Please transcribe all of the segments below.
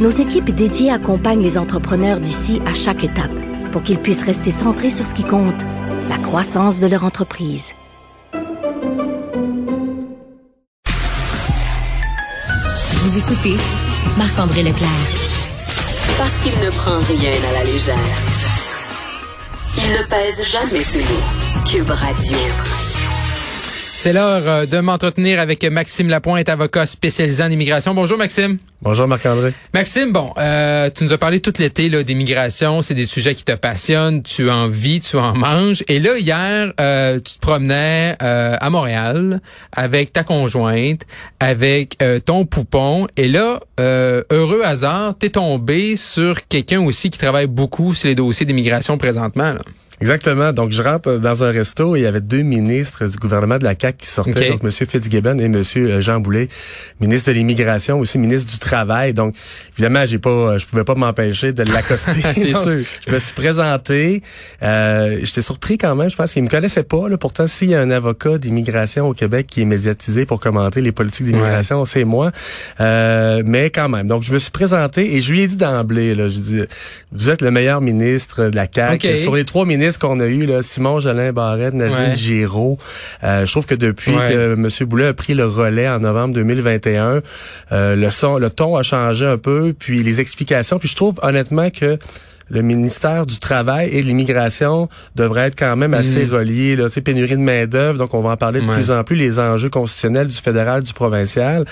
nos équipes dédiées accompagnent les entrepreneurs d'ici à chaque étape pour qu'ils puissent rester centrés sur ce qui compte, la croissance de leur entreprise. Vous écoutez Marc-André Leclerc. Parce qu'il ne prend rien à la légère. Il ne pèse jamais ses mots. Cube Radio. C'est l'heure euh, de m'entretenir avec Maxime Lapointe, avocat spécialisé en immigration. Bonjour Maxime. Bonjour Marc-André. Maxime, bon, euh, tu nous as parlé tout l'été là, d'immigration, c'est des sujets qui te passionnent, tu en vis, tu en manges. Et là, hier, euh, tu te promenais à Montréal avec ta conjointe, avec ton poupon. Et là, heureux hasard, t'es tombé sur quelqu'un aussi qui travaille beaucoup sur les dossiers d'immigration présentement. Là. Exactement. Donc, je rentre dans un resto et il y avait deux ministres du gouvernement de la CAQ qui sortaient, donc M. Fitzgibbon et M. Jean Boulet, ministre de l'Immigration, aussi ministre du Travail. Donc, évidemment, j'ai pas, je pouvais pas m'empêcher de l'accoster. C'est sûr. Je me suis présenté. Euh, J'étais surpris quand même. Je pense qu'il me connaissait pas. Là. Pourtant, s'il y a un avocat d'immigration au Québec qui est médiatisé pour commenter les politiques d'immigration, c'est moi. Euh, mais quand même. Donc, je me suis présenté et je lui ai dit d'emblée, là, je dis, vous êtes le meilleur ministre de la CAQ. Sur les trois ministres qu'on a eu, là, Simon Jolin Barrette, Nadine Giraud. Euh, je trouve que depuis que M. Boulet a pris le relais en novembre 2021, euh, le son, le ton a changé un peu, puis les explications. Puis je trouve honnêtement que le ministère du Travail et de l'Immigration devrait être quand même assez mm. relié. Là, pénurie de main-d'œuvre, donc on va en parler de plus en plus, les enjeux constitutionnels du fédéral, du provincial.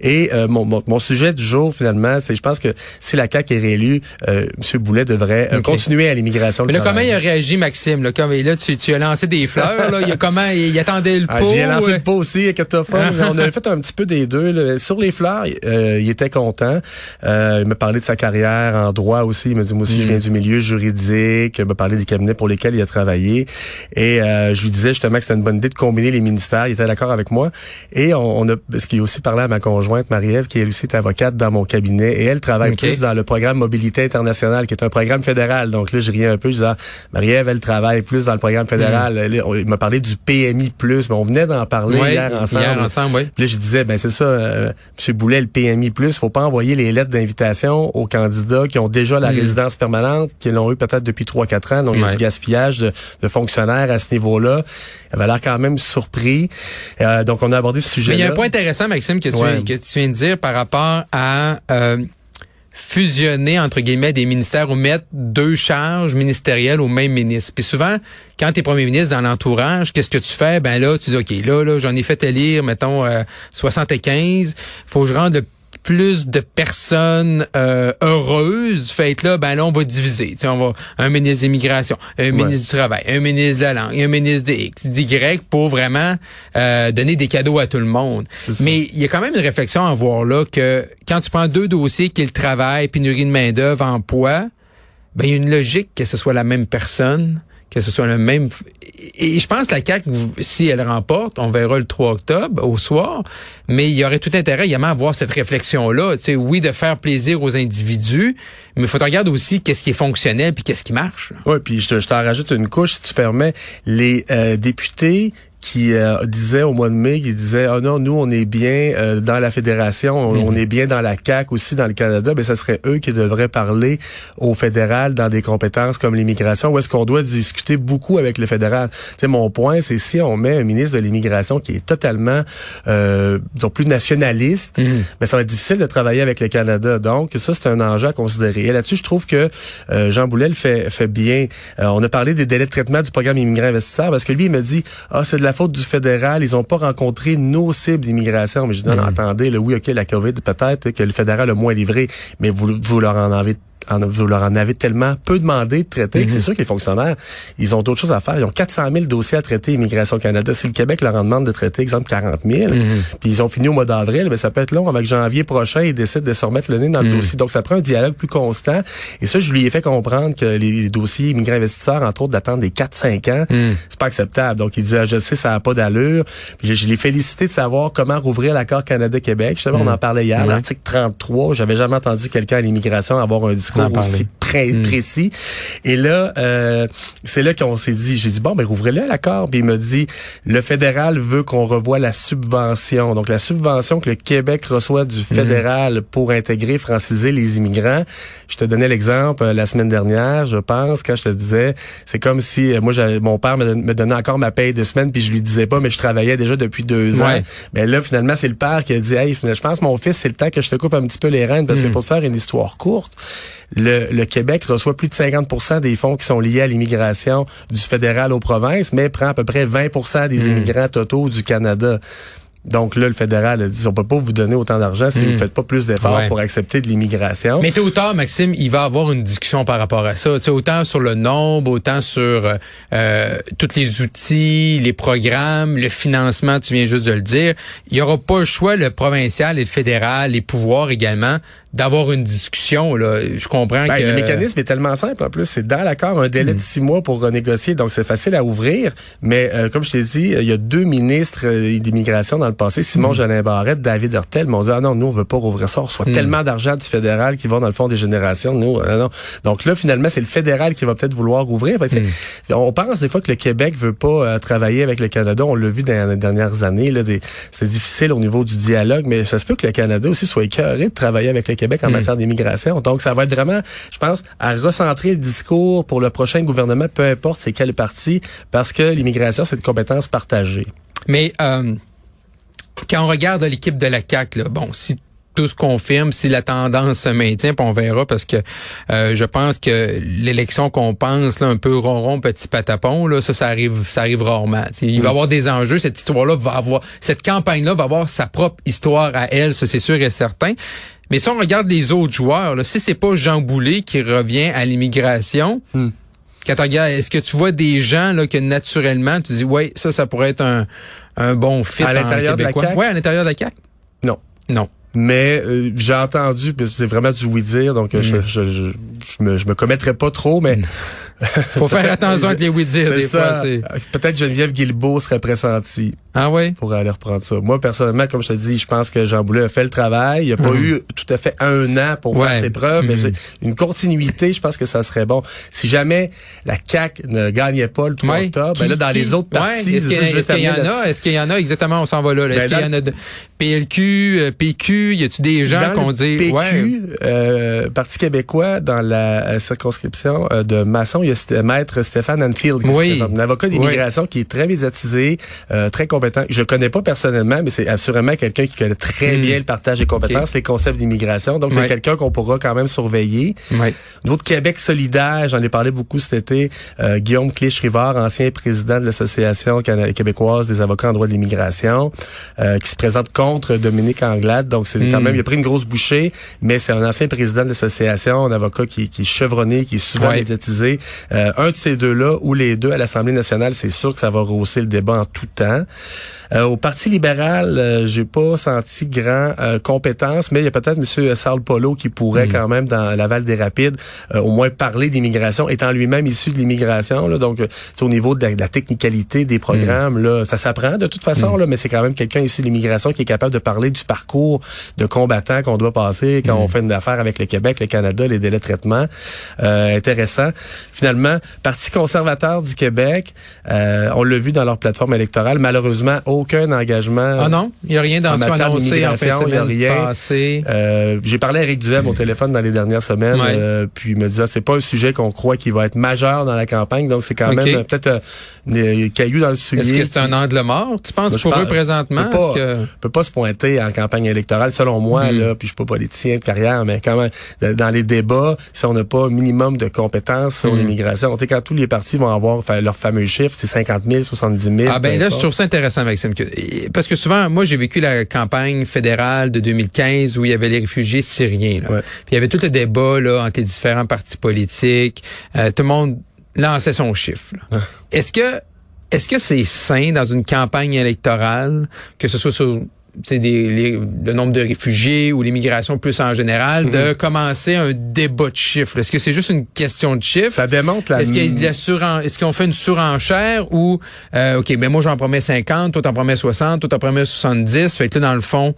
Et euh, mon, mon, sujet du jour, finalement, c'est je pense que si la CAQ est réélue, euh, M. Boulet devrait euh, continuer à l'immigration. Mais là, comment il a réagi, Maxime? Là, comme, là tu, tu as lancé des fleurs. là, il a comment il, attendait le ah, pot? J'ai lancé le pot aussi, Ketofon. on a fait un petit peu des deux. Sur les fleurs, euh, il était content. il m'a parlé de sa carrière en droit aussi. Il m'a dit, moi aussi, je viens mm du milieu juridique, me parler des cabinets pour lesquels il a travaillé. Et euh, je lui disais justement que c'était une bonne idée de combiner les ministères. Il était d'accord avec moi. Et on, a, parce qu'il a aussi parlé à ma conjointe, Marie-Ève, qui est aussi avocate dans mon cabinet. Et elle travaille plus dans le programme Mobilité internationale, qui est un programme fédéral. Donc là, je riais un peu. Je disais, ah, Marie-Ève, elle travaille plus dans le programme fédéral. Mm. il m'a parlé du PMI+. Mais on venait d'en parler hier ensemble. Hier ensemble, Puis là, je disais, ben c'est ça, euh, M. Boulet, le PMI+, faut pas envoyer les lettres d'invitation aux candidats qui ont déjà la mm. résidence permanente, qui l'ont eu peut-être depuis 3-4 ans. Donc, il y a du gaspillage de, fonctionnaires à ce niveau-là. Elle avait l'air quand même surpris. Euh, donc, on a abordé ce sujet-là. Mais il y a un point intéressant, Maxime, que tu, que tu viens de dire par rapport à... Euh, fusionner entre guillemets des ministères ou mettre deux charges ministérielles au même ministre. Puis souvent, quand tu es premier ministre dans l'entourage, qu'est-ce que tu fais? Ben là, tu dis OK, là là, j'en ai fait élire mettons euh, 75, faut que je rende le plus de personnes euh, heureuses, faites là, ben là, on va diviser. T'sais, on va un ministre d'immigration, un ministre du travail, un ministre de la langue, un ministre de X, d'Y pour vraiment euh, donner des cadeaux à tout le monde. Mais il y a quand même une réflexion à voir là que quand tu prends deux dossiers qui est le travail, pénurie de main-d'œuvre, emploi, ben il y a une logique que ce soit la même personne que ce soit le même. Et je pense que la CAQ, si elle remporte, on verra le 3 octobre au soir, mais il y aurait tout intérêt également à avoir cette réflexion-là. Tu sais, oui, de faire plaisir aux individus, mais il faut regarder aussi qu'est-ce qui est fonctionnel puis qu'est-ce qui marche. Oui, puis je, t'en rajoute une couche, si tu permets. Les euh, députés qui euh, disait au mois de mai, qui disait oh non, nous on est bien euh, dans la fédération, on, mhm. est bien dans la CAC aussi dans le Canada, mais ben, ça serait eux qui devraient parler au fédéral dans des compétences comme l'immigration, où est-ce qu'on doit discuter beaucoup avec le fédéral. C'est mon point, c'est si on met un ministre de l'immigration qui est totalement euh, disons plus nationaliste, mhm. ben, ça va être difficile de travailler avec le Canada. Donc ça c'est un enjeu à considérer. Et là-dessus, je trouve que euh, Jean Boulet le fait fait bien. on a parlé des délais de traitement du programme immigrant investisseur parce que lui il me dit ah c'est de la faute du fédéral, ils ont pas rencontré nos cibles d'immigration. Mais je dis, non, mm. attendez, le oui, OK, la COVID, peut-être que le fédéral a moins livré, mais vous, vous leur en avez en, vous leur en avez tellement peu demandé de traiter que c'est Mhm. sûr que les fonctionnaires, ils ont d'autres choses à faire. Ils ont 400 000 dossiers à traiter Immigration Canada. Si le Québec leur en demande de traiter, exemple, 40 000, Mhm. puis ils ont fini au mois d'avril, ben, ça peut être long. Avec janvier prochain, ils décident de se remettre le nez dans le Mhm. dossier. Donc, ça prend un dialogue plus constant. Et ça, je lui ai fait comprendre que les, les dossiers immigrants investisseurs, entre autres, d'attendre des 4-5 ans, c'est pas acceptable. Donc, il disait, ah, je sais, ça n'a pas d'allure. Je, je l'ai félicité de savoir comment rouvrir l'accord Canada-Québec. Justement, on en parlait hier. L'article 33, j'avais jamais entendu quelqu'un à l'immigration avoir un discours En parler. Aussi pré- précis. Et là, euh, c'est là qu'on s'est dit, j'ai dit, bon, ben rouvrez-le l'accord. Puis il me dit, le fédéral veut qu'on revoie la subvention. Donc, la subvention que le Québec reçoit du fédéral pour intégrer, franciser les immigrants. Je te donnais l'exemple euh, la semaine dernière, je pense, quand je te disais, c'est comme si, euh, moi, mon père me, don- me donnait encore ma paye de semaine, puis je lui disais pas, mais je travaillais déjà depuis deux ans. Ouais. Mais là, finalement, c'est le père qui a dit, hey, je pense, mon fils, c'est le temps que je te coupe un petit peu les rênes, parce que pour te faire une histoire courte, le, le Québec reçoit plus de 50% des fonds qui sont liés à l'immigration du fédéral aux provinces, mais prend à peu près 20% des immigrants totaux du Canada. Donc là, le fédéral a dit, on peut pas vous donner autant d'argent si vous faites pas plus d'efforts Ouais. pour accepter de l'immigration. Mais tôt ou tard, Maxime, il va avoir une discussion par rapport à ça. Tu sais, autant sur le nombre, autant sur euh, euh, tous les outils, les programmes, le financement, tu viens juste de le dire. Il y aura pas le choix, le provincial et le fédéral, les pouvoirs également, d'avoir une discussion. Là. Je comprends Ben, que... Le mécanisme est tellement simple en plus. C'est dans l'accord un délai Mm. de six mois pour renégocier, donc c'est facile à ouvrir. Mais euh, comme je t'ai dit, il y a deux ministres euh, d'immigration dans le passé, Simon Mm. Jolin Barrette, David Hurtel, m'ont dit ah non, nous on veut pas rouvrir ça. On reçoit Mm. tellement d'argent du fédéral qui va dans le fond des générations. Nous, euh, non. Donc là, finalement, c'est le fédéral qui va peut-être vouloir que Mm. On pense des fois que le Québec veut pas euh, travailler avec le Canada. On l'a vu dans les dernières années. Là, des, c'est difficile au niveau du dialogue, mais ça se peut que le Canada aussi soit écœuré de travailler avec le Québec en matière d'immigration. Donc, ça va être vraiment, je pense, à recentrer le discours pour le prochain gouvernement, peu importe c'est quel parti, parce que l'immigration, c'est une compétence partagée. Mais euh, quand on regarde l'équipe de la CAC, bon, si tout se confirme, si la tendance se maintient, puis on verra parce que euh, je pense que l'élection qu'on pense là, un peu ronron petit patapon là, ça ça arrive ça arrive rarement. T'sais, il va y avoir des enjeux, cette histoire-là va avoir cette campagne-là va avoir sa propre histoire à elle, ça c'est sûr et certain. Mais si on regarde les autres joueurs, là, si c'est pas Jean Boulet qui revient à l'immigration, Hmm. Quand tu regardes, est-ce que tu vois des gens là que naturellement tu dis ouais ça ça pourrait être un, un bon fit À l'intérieur de la? CAQ? Ouais, à l'intérieur de la CAQ. Non. Non. Mais euh, j'ai entendu, puis c'est vraiment du oui-dire, donc euh, je, je, je, je me, je me commettrai pas trop, mais... Faut faire attention avec les oui-dire C'est des ça. fois. c'est- Peut-être Geneviève Guilbeault serait pressentie Ah ouais? pour aller reprendre ça. Moi, personnellement, comme je te dis, je pense que Jean Boulet a fait le travail. Il a pas eu tout à fait un an pour Mhm. Ouais. faire ses preuves, mais Mhm. une continuité, je pense que ça serait bon. Si jamais la CAQ ne gagnait pas le 3 Ouais. octobre, ben là, dans qui- les autres ouais, partis, Est-ce qu'il y, je vais est-ce qu'il y en a? Est-ce qu'il y en a? Exactement, on s'en va là. là. Est-ce Ben, qu'il y en a de PLQ, euh, PQ? Y a-tu des gens qu'on dit... PQ, ouais? euh, Parti québécois, dans la euh, circonscription euh, de Masson, il y a Maître Stéphane Anfield qui Oui. se présente, un avocat d'immigration qui est très médiatisé, euh, très compétent. Je le connais pas personnellement, mais c'est assurément quelqu'un qui connaît très Hmm. bien le partage des compétences, les concepts d'immigration. Donc, c'est quelqu'un qu'on pourra quand même surveiller. D'autres Québec solidaire, j'en ai parlé beaucoup cet été. Euh, Guillaume Clich-Rivard, ancien président de l'Association québécoise des avocats en droit de l'immigration, euh, qui se présente contre Dominique Anglade. Donc, c'est quand Mm. même, il a pris une grosse bouchée, mais c'est un ancien président de l'association, un avocat qui, qui est chevronné, qui est souvent médiatisé. Euh, un de ces deux-là, ou les deux à l'Assemblée nationale, c'est sûr que ça va rehausser le débat en tout temps. Euh, au Parti libéral, euh, j'ai pas senti grand euh, compétence, mais il y a peut-être M. Charles Polo qui pourrait Mm. quand même dans Laval des Rapides euh, au moins parler d'immigration, étant lui-même issu de l'immigration. Donc, c'est au niveau de la, de la technicalité des programmes, là, ça s'apprend de toute façon, là, mais c'est quand même quelqu'un issu de l'immigration qui est capable de parler du parcours de combattant qu'on doit passer quand on fait une affaire avec le Québec, le Canada, les délais de traitement. Euh, intéressant. Finalement, Parti conservateur du Québec, euh, on l'a vu dans leur plateforme électorale, malheureusement, aucun engagement. Ah non? Il n'y a rien dans En ce qu'on a matière annoncé en il y a rien. Euh, j'ai parlé à Eric Duhem au téléphone dans les dernières semaines, Ouais. euh, puis il me disait c'est pas un sujet qu'on croit qui va être majeur dans la campagne, donc c'est quand même euh, peut-être euh, des cailloux dans le Est-ce soulier. que c'est un angle mort, tu penses, Moi, pour pense- eux présentement? je Est-ce que... Peux pas se pointer en campagne électorale, selon moi, mm. là, puis je suis pas politicien de carrière, mais quand même, dans les débats, si on n'a pas un minimum de compétences sur mm. L'immigration, quand tous les partis vont avoir leur fameux chiffre, c'est 50 000, 70 000. Ah ben là, je trouve ça intéressant, Maxime, parce que souvent, moi, j'ai vécu la campagne fédérale de 2015 où il y avait les réfugiés syriens. Là. Puis il y avait tout le débat là, entre les différents partis politiques. Euh, tout le monde lançait son chiffre. Ah. Est-ce que est-ce que c'est sain dans une campagne électorale, que ce soit sur c'est des, le nombre de réfugiés ou l'immigration plus en général, de mhm. commencer un débat de chiffres. Est-ce que c'est juste une question de chiffres? Ça démontre la... Est-ce qu'il y a est-ce qu'on fait une surenchère ou, euh, OK, ben moi j'en promets 50, toi t'en promets 60, toi t'en promets 70. Fait que là, dans le fond,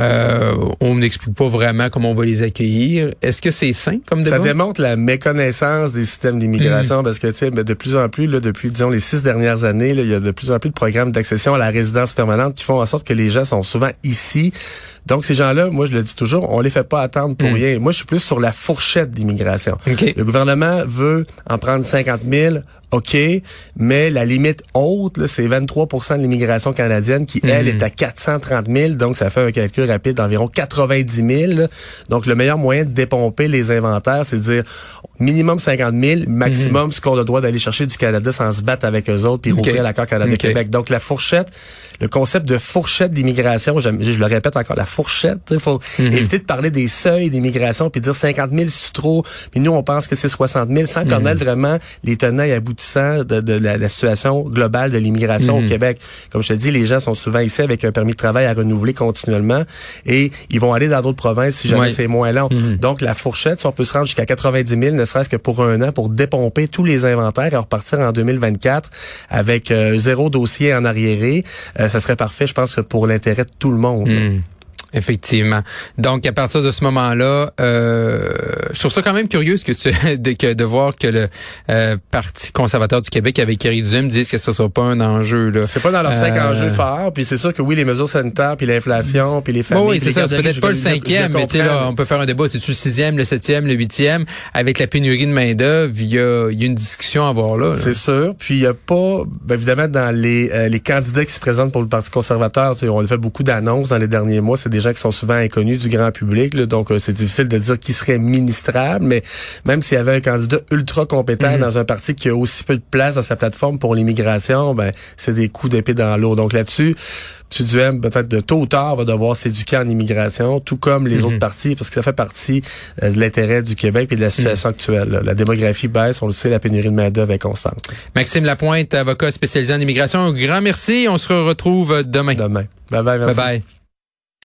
euh, on n'explique pas vraiment comment on va les accueillir. Est-ce que c'est sain comme débat? Ça démontre la méconnaissance des systèmes d'immigration mhm. parce que, tu sais, ben, de plus en plus, là, depuis, disons, les six dernières années, là, il y a de plus en plus de programmes d'accession à la résidence permanente qui font en sorte que les gens sont souvent ici. Donc, ces gens-là, moi, je le dis toujours, on les fait pas attendre pour hmm. rien. Moi, je suis plus sur la fourchette d'immigration. Le gouvernement veut en prendre 50 000. OK, mais la limite haute, c'est 23% de l'immigration canadienne qui, elle, hmm. est à 430 000. Donc, ça fait un calcul rapide d'environ 90 000. Donc, le meilleur moyen de dépomper les inventaires, c'est de dire minimum 50 000, maximum hmm. ce qu'on a le droit d'aller chercher du Canada sans se battre avec eux autres puis rouvrir l'accord Canada-Québec. Donc, la fourchette, le concept de fourchette d'immigration, je, je, le répète encore, la fourchette. Il faut mhm. éviter de parler des seuils d'immigration puis dire 50 000 c'est trop. Mais nous, on pense que c'est 60 000 sans mhm. connaître vraiment les tenants et aboutissants de, la, situation globale de l'immigration au mhm. Québec. Comme je te dis, les gens sont souvent ici avec un permis de travail à renouveler continuellement et ils vont aller dans d'autres provinces si jamais c'est moins long. Donc, la fourchette, si on peut se rendre jusqu'à 90 000, ne serait-ce que pour un an, pour dépomper tous les inventaires et repartir en 2024 avec euh, zéro dossier en arriéré, euh, ça serait parfait, je pense, pour l'intérêt de tout le monde. Effectivement. Donc, à partir de ce moment-là, euh, je trouve ça quand même curieux que tu, de, que, de voir que le euh, Parti conservateur du Québec avec Éric Duhem disent que ce ne sera pas un enjeu. Là. C'est pas dans leurs cinq euh, enjeux forts. Puis c'est sûr que oui, les mesures sanitaires, puis l'inflation, puis les familles. oui, c'est ça. C'est peut-être pas le cinquième, mais tu sais là, on peut faire un débat. C'est-tu le sixième, le septième, le huitième? Avec la pénurie de main d'œuvre, il y a, y a une discussion à avoir là. C'est sûr. Puis il y a pas, ben, évidemment, dans les euh, les candidats qui se présentent pour le Parti conservateur, on a fait beaucoup d'annonces dans les derniers mois. C'est des gens qui sont souvent inconnus du grand public, donc euh, c'est difficile de dire qui serait ministrable, mais même s'il y avait un candidat ultra compétent mhm. dans un parti qui a aussi peu de place dans sa plateforme pour l'immigration, ben c'est des coups d'épée dans l'eau. Donc là-dessus, M. Duhem, peut-être de tôt ou tard, va devoir s'éduquer en immigration, tout comme les mhm. autres partis, parce que ça fait partie euh, de l'intérêt du Québec et de la situation mhm. actuelle. La démographie baisse, on le sait, la pénurie de main-d'œuvre est constante. Maxime Lapointe, avocat spécialisé en immigration, un grand merci. On se retrouve demain. Demain. Bye bye, merci. Bye bye.